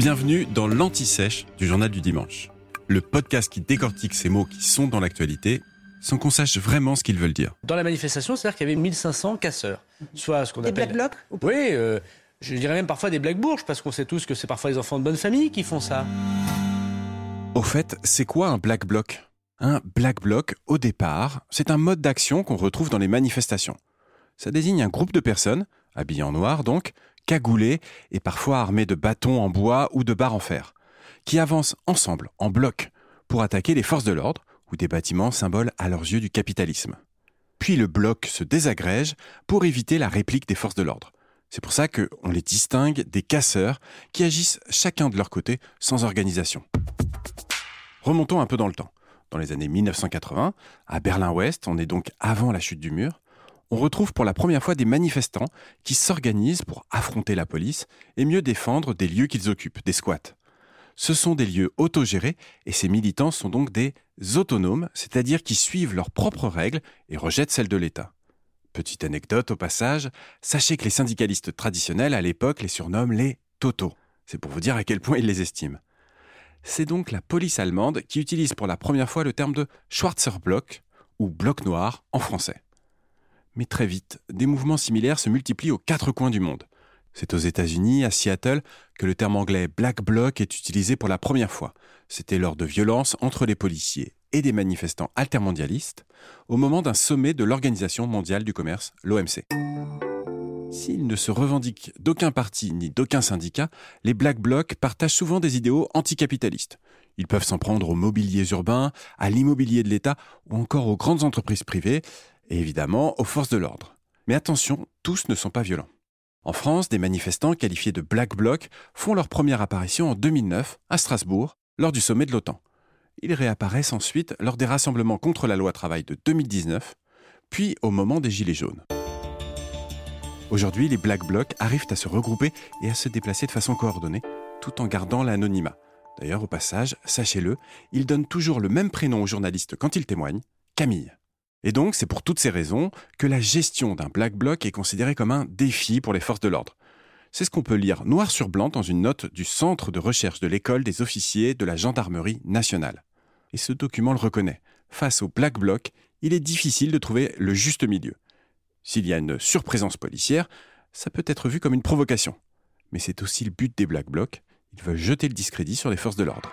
Bienvenue dans l'Anti-Sèche du Journal du Dimanche, le podcast qui décortique ces mots qui sont dans l'actualité sans qu'on sache vraiment ce qu'ils veulent dire. Dans la manifestation, c'est-à-dire qu'il y avait 1500 casseurs, soit ce qu'on Des appelle... black blocs ou Oui, euh, je dirais même parfois des black bourges, parce qu'on sait tous que c'est parfois les enfants de bonne famille qui font ça. Au fait, c'est quoi un black bloc? Un black bloc, au départ, c'est un mode d'action qu'on retrouve dans les manifestations. Ça désigne un groupe de personnes, habillées en noir donc, cagoulées et parfois armées de bâtons en bois ou de barres en fer, qui avancent ensemble, en bloc, pour attaquer les forces de l'ordre ou des bâtiments symboles à leurs yeux du capitalisme. Puis le bloc se désagrège pour éviter la réplique des forces de l'ordre. C'est pour ça qu'on les distingue des casseurs qui agissent chacun de leur côté sans organisation. Remontons un peu dans le temps. Dans les années 1980, à Berlin-Ouest, on est donc avant la chute du mur, on retrouve pour la première fois des manifestants qui s'organisent pour affronter la police et mieux défendre des lieux qu'ils occupent, des squats. Ce sont des lieux autogérés et ces militants sont donc des autonomes, c'est-à-dire qui suivent leurs propres règles et rejettent celles de l'État. Petite anecdote au passage, sachez que les syndicalistes traditionnels à l'époque les surnomment les Toto. C'est pour vous dire à quel point ils les estiment. C'est donc la police allemande qui utilise pour la première fois le terme de Schwarzer Block ou bloc noir en français. Mais très vite, des mouvements similaires se multiplient aux quatre coins du monde. C'est aux États-Unis, à Seattle, que le terme anglais Black Bloc est utilisé pour la première fois. C'était lors de violences entre les policiers et des manifestants altermondialistes au moment d'un sommet de l'Organisation mondiale du commerce, l'OMC. S'ils ne se revendiquent d'aucun parti ni d'aucun syndicat, les Black Blocs partagent souvent des idéaux anticapitalistes. Ils peuvent s'en prendre aux mobiliers urbains, à l'immobilier de l'État ou encore aux grandes entreprises privées et évidemment aux forces de l'ordre. Mais attention, tous ne sont pas violents. En France, des manifestants qualifiés de Black Bloc font leur première apparition en 2009 à Strasbourg lors du sommet de l'OTAN. Ils réapparaissent ensuite lors des rassemblements contre la loi travail de 2019, puis au moment des Gilets jaunes. Aujourd'hui, les Black Blocs arrivent à se regrouper et à se déplacer de façon coordonnée, tout en gardant l'anonymat. D'ailleurs, au passage, sachez-le, ils donnent toujours le même prénom aux journalistes quand ils témoignent, Camille. Et donc, c'est pour toutes ces raisons que la gestion d'un Black Bloc est considérée comme un défi pour les forces de l'ordre. C'est ce qu'on peut lire noir sur blanc dans une note du Centre de recherche de l'école des officiers de la gendarmerie nationale. Et ce document le reconnaît. Face au Black Bloc, il est difficile de trouver le juste milieu. S'il y a une surprésence policière, ça peut être vu comme une provocation. Mais c'est aussi le but des Black Blocs. Ils veulent jeter le discrédit sur les forces de l'ordre.